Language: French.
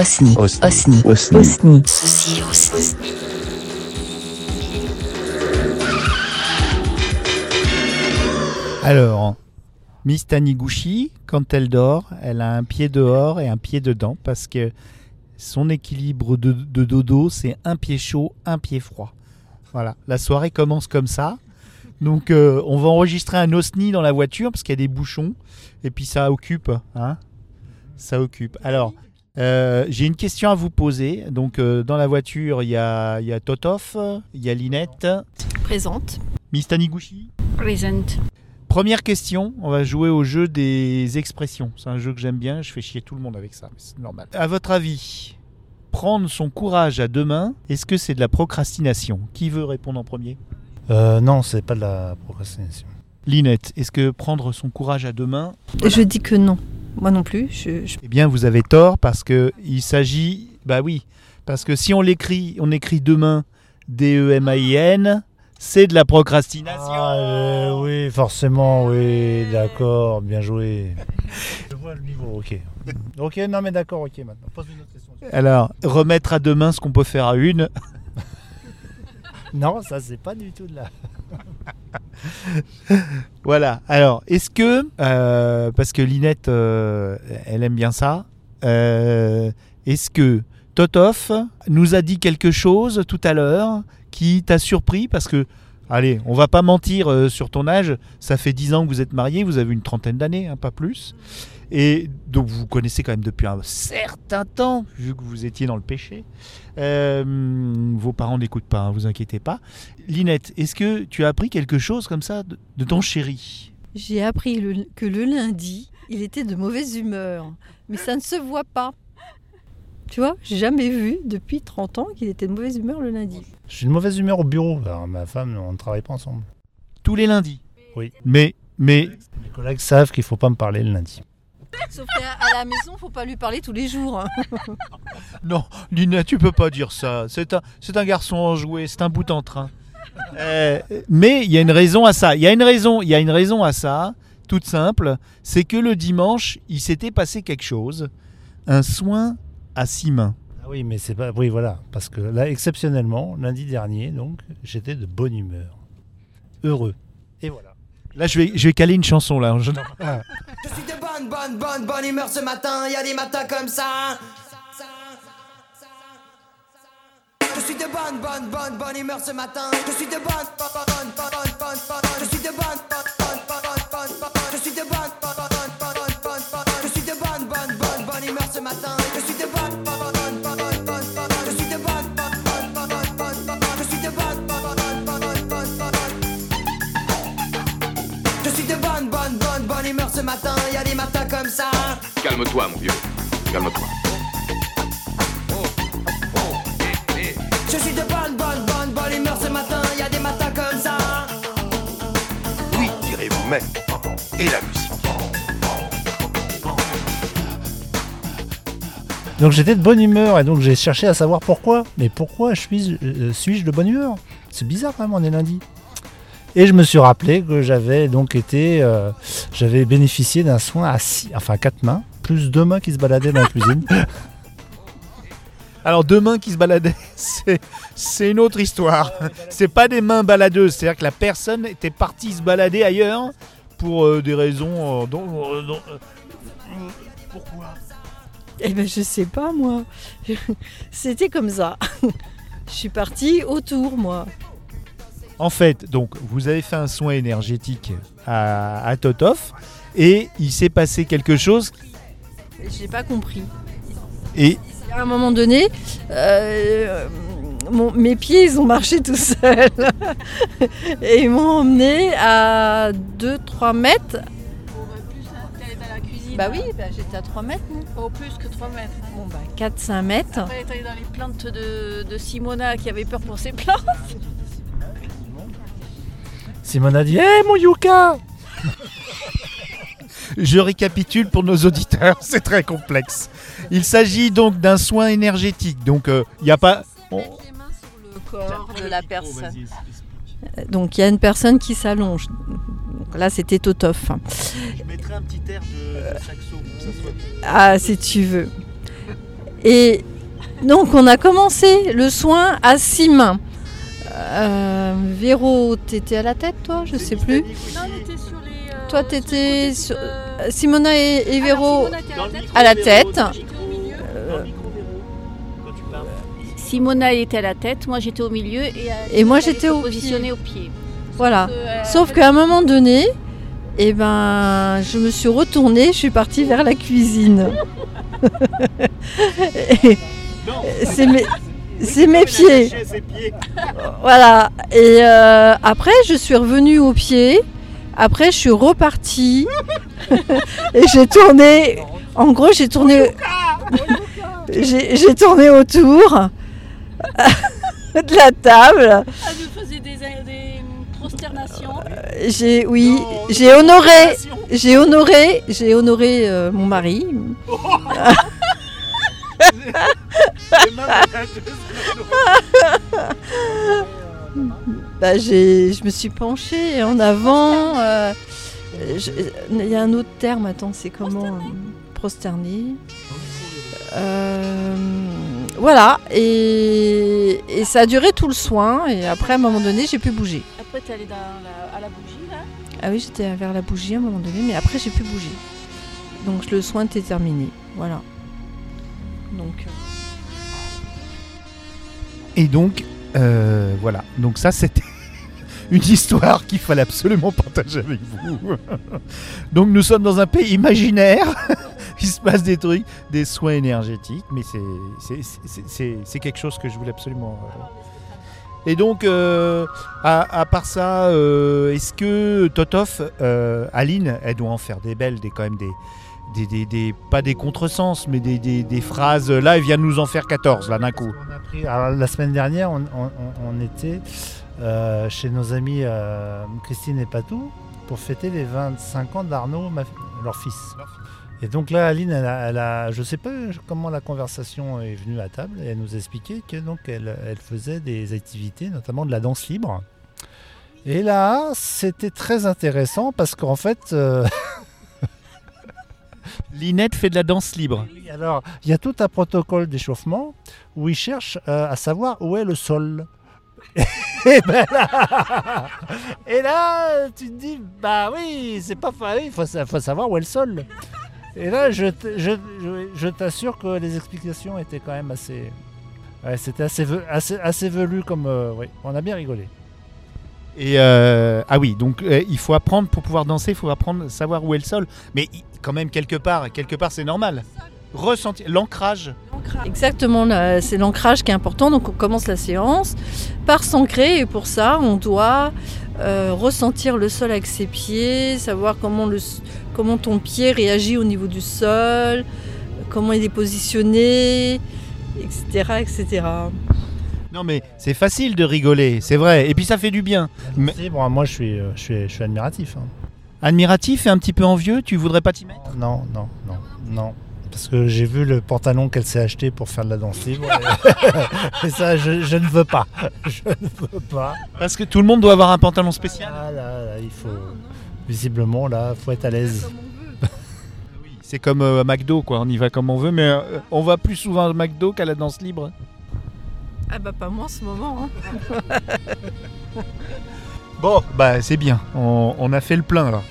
Osni. Osni. Osni. Osni. Osni. Ceci Osni. Alors, Miss Taniguchi, quand elle dort, elle a un pied dehors et un pied dedans parce que son équilibre de, de dodo, c'est un pied chaud, un pied froid. Voilà, la soirée commence comme ça. Donc, euh, on va enregistrer un osni dans la voiture parce qu'il y a des bouchons et puis ça occupe. Hein ça occupe. Alors, euh, j'ai une question à vous poser. Donc, euh, dans la voiture, il y a, y a Totof, il y a Linette, Présente. Miss Taniguchi. Present. Première question, on va jouer au jeu des expressions. C'est un jeu que j'aime bien, je fais chier tout le monde avec ça, mais c'est normal. À votre avis, prendre son courage à deux mains, est-ce que c'est de la procrastination? Qui veut répondre en premier? Euh, non, c'est pas de la procrastination. Linette, est-ce que prendre son courage à deux mains Je dis que non. Moi non plus. Je, je- Eh bien, vous avez tort parce que il s'agit, bah oui, parce que si on l'écrit, on écrit deux mains, D-E-M-A-I-N, c'est de la procrastination. Ah, euh, oui, forcément, oui, d'accord, bien joué. Je vois le niveau, ok. Ok, non mais d'accord, ok maintenant. Pose une autre question. Alors, remettre à deux mains ce qu'on peut faire à une. Non, ça c'est pas du tout de la... Voilà. Alors, est-ce que, euh, parce que Linette, euh, elle aime bien ça, euh, est-ce que Totof nous a dit quelque chose tout à l'heure qui t'a surpris? Parce que, allez, on va pas mentir euh, sur ton âge, ça fait 10 ans que vous êtes marié, vous avez une trentaine d'années, hein, pas plus. Et donc vous vous connaissez quand même depuis un certain temps, vu que vous étiez dans le péché. Euh, vos parents n'écoutent pas, hein, vous inquiétez pas. Linette, est-ce que tu as appris quelque chose comme ça de, ton chéri? J'ai appris que le lundi, il était de mauvaise humeur. Mais ça ne se voit pas. Tu vois, j'ai jamais vu depuis 30 ans qu'il était de mauvaise humeur le lundi. Je suis de mauvaise humeur au bureau. Alors, ma femme, on ne travaille pas ensemble. Tous les lundis Oui. Mais, mais, Mes collègues savent qu'il faut pas me parler le lundi. Sauf qu'à la maison, faut pas lui parler tous les jours. non, Linette, tu peux pas dire ça. C'est un, c'est un garçon enjoué, c'est un bout en train. Euh, mais il y a une raison à ça. Il y a une raison, il y a une raison à ça, toute simple. C'est que le dimanche, il s'était passé quelque chose. Un soin à six mains. Ah oui, mais c'est pas... Oui, voilà. Parce que là, exceptionnellement, lundi dernier, donc, j'étais de bonne humeur. Heureux. Et voilà. Là, je vais, je vais caler une chanson là. Je- Je suis de bonne, bonne, bonne, bonne humeur ce matin, y a des matins comme ça. Je suis de bonne, bonne, bonne, bonne humeur ce matin. Je suis de bonne, bonne, bonne, bonne, humeur ce matin. Y a des matins comme ça. Calme-toi, mon vieux. Calme-toi. Je suis de bonne, bonne, bonne, bonne humeur ce matin. Y a des matins comme ça. Oui, direz-vous, mais. Et la musique Donc j'étais de bonne humeur et donc j'ai cherché à savoir pourquoi. Mais pourquoi suis-je euh, suis-je de bonne humeur? C'est bizarre quand même, on est lundi. Et je me suis rappelé que j'avais donc été, euh, j'avais bénéficié d'un soin à six, enfin à quatre mains, plus deux mains qui se baladaient dans la cuisine. Alors deux mains qui se baladaient, c'est, c'est une autre histoire. C'est pas des mains baladeuses, c'est-à-dire que la personne était partie se balader ailleurs pour euh, des raisons euh, dont, euh, dont- euh, pourquoi? Eh ben, je sais pas, moi. C'était comme ça. Je suis partie autour, moi. En fait, donc vous avez fait un soin énergétique à, à Totof et il s'est passé quelque chose J'ai pas compris. et À un moment donné, euh, mon- mes pieds, ils ont marché tout seuls. Et ils m'ont emmené à 2-3 mètres. Bah oui, bah, j'étais à 3 mètres. non Au plus que 3 mètres. Bon, bah 4-5 mètres. Après, t'es allé dans les plantes de, de Simona qui avait peur pour ses plantes. Simone a dit Hé mon Yuka je récapitule pour nos auditeurs, c'est très complexe. Il s'agit donc d'un soin énergétique, donc euh, il n'y a pas... on- corps de la personne. Donc il y a une personne qui s'allonge. Là, c'était Totof. Je mettrai un petit air de, saxo pour que ça soit... Ah, si tu veux. Et donc on a commencé le soin à six mains. Euh, Véro, t'étais à la tête toi Je sais plus. Non, on était sur les. euh, Toi, t'étais sur de- Simona et, et Alors, Véro Simona à la tête. à la. Simona était à la tête, moi j'étais au milieu et, euh, Et moi, elle j'étais au positionnée au pied. Voilà. Sauf euh, qu'à un moment donné, eh ben, je me suis retournée, je suis partie vers la cuisine. C'est mes, c'est mes pieds. Voilà. Et euh, après, je suis revenue au pied. Après, je suis repartie. Et j'ai tourné. En gros, j'ai tourné. J'ai j'ai tourné autour de la table. Elle nous faisait des, des prosternations. J'ai oui, j'ai honoré, j'ai honoré, j'ai honoré euh, mon mari. Bah, je me suis penchée en avant. euh, je- Il y a un autre terme, attends, c'est comment euh, Prosterné. Euh, voilà, et, et ça a duré tout le soin. Et après, à un moment donné, j'ai pu bouger. Après, tu allé dans la- à la bougie là? Ah oui, j'étais vers la bougie à un moment donné, mais après j'ai pu bouger. Donc le soin était terminé. Voilà. Donc euh, Et donc, euh, voilà. Donc ça, c'était une histoire qu'il fallait absolument partager avec vous. donc nous sommes dans un pays imaginaire. Il se passe des trucs, des soins énergétiques, mais c'est- quelque chose que je voulais absolument. euh. Et donc, euh, à, part ça, est-ce que Totov, Aline, elle doit en faire des belles, des quand même des, des, des- des- pas des contresens, mais des, phrases. Là, elle vient nous en faire 14 là d'un coup. Alors, la semaine dernière, on, on- on- on était euh, chez nos amis euh, Christine et Patou pour fêter les 25 ans d'Arnaud, leur fils. Et donc là, Aline, elle a, elle a- je ne sais pas comment la conversation est venue à table, et elle nous expliquait que donc elle, elle faisait des activités, notamment de la danse libre. Et là, c'était très intéressant parce qu'en fait, euh, Linette fait de la danse libre. Alors, il y a tout un protocole d'échauffement où ils cherchent euh, à savoir où est le sol. et, ben là, et là, tu te dis, bah oui, c'est pas il faut, sa- faut savoir où est le sol. Et là, je, t'assure que les explications étaient quand même assez. C'était assez, assez, assez velu comme. euh, oui, on a bien rigolé. Et euh, ah oui, donc euh, il faut apprendre pour pouvoir danser, il faut apprendre savoir où est le sol. Mais quand même quelque part, quelque part c'est normal. Ressentir l'ancrage. exactement, c'est l'ancrage qui est important. Donc on commence la séance par s'ancrer et pour ça on doit euh, ressentir le sol avec ses pieds, savoir comment, le, comment ton pied réagit au niveau du sol, comment il est positionné, etc. etc. Non mais c'est facile de rigoler, c'est vrai. Et puis ça fait du bien. Mais- bon, moi, je suis, euh, je suis, je suis admiratif. hein. Admiratif et un petit peu envieux, tu voudrais pas t'y mettre? Non, non, non, non. Parce que j'ai vu le pantalon qu'elle s'est acheté pour faire de la danse libre. Et, et ça, je, je ne veux pas. Je ne veux pas. Parce que tout le monde doit avoir un pantalon spécial. Ah là, là, il faut. Visiblement, là, faut être à l'aise. C'est comme euh, à McDo quoi, on y va comme on veut, mais euh, on va plus souvent à McDo qu'à la danse libre. Ah bah pas moi en ce moment. hein. Bon, bah c'est bien, on, on a fait le plein là.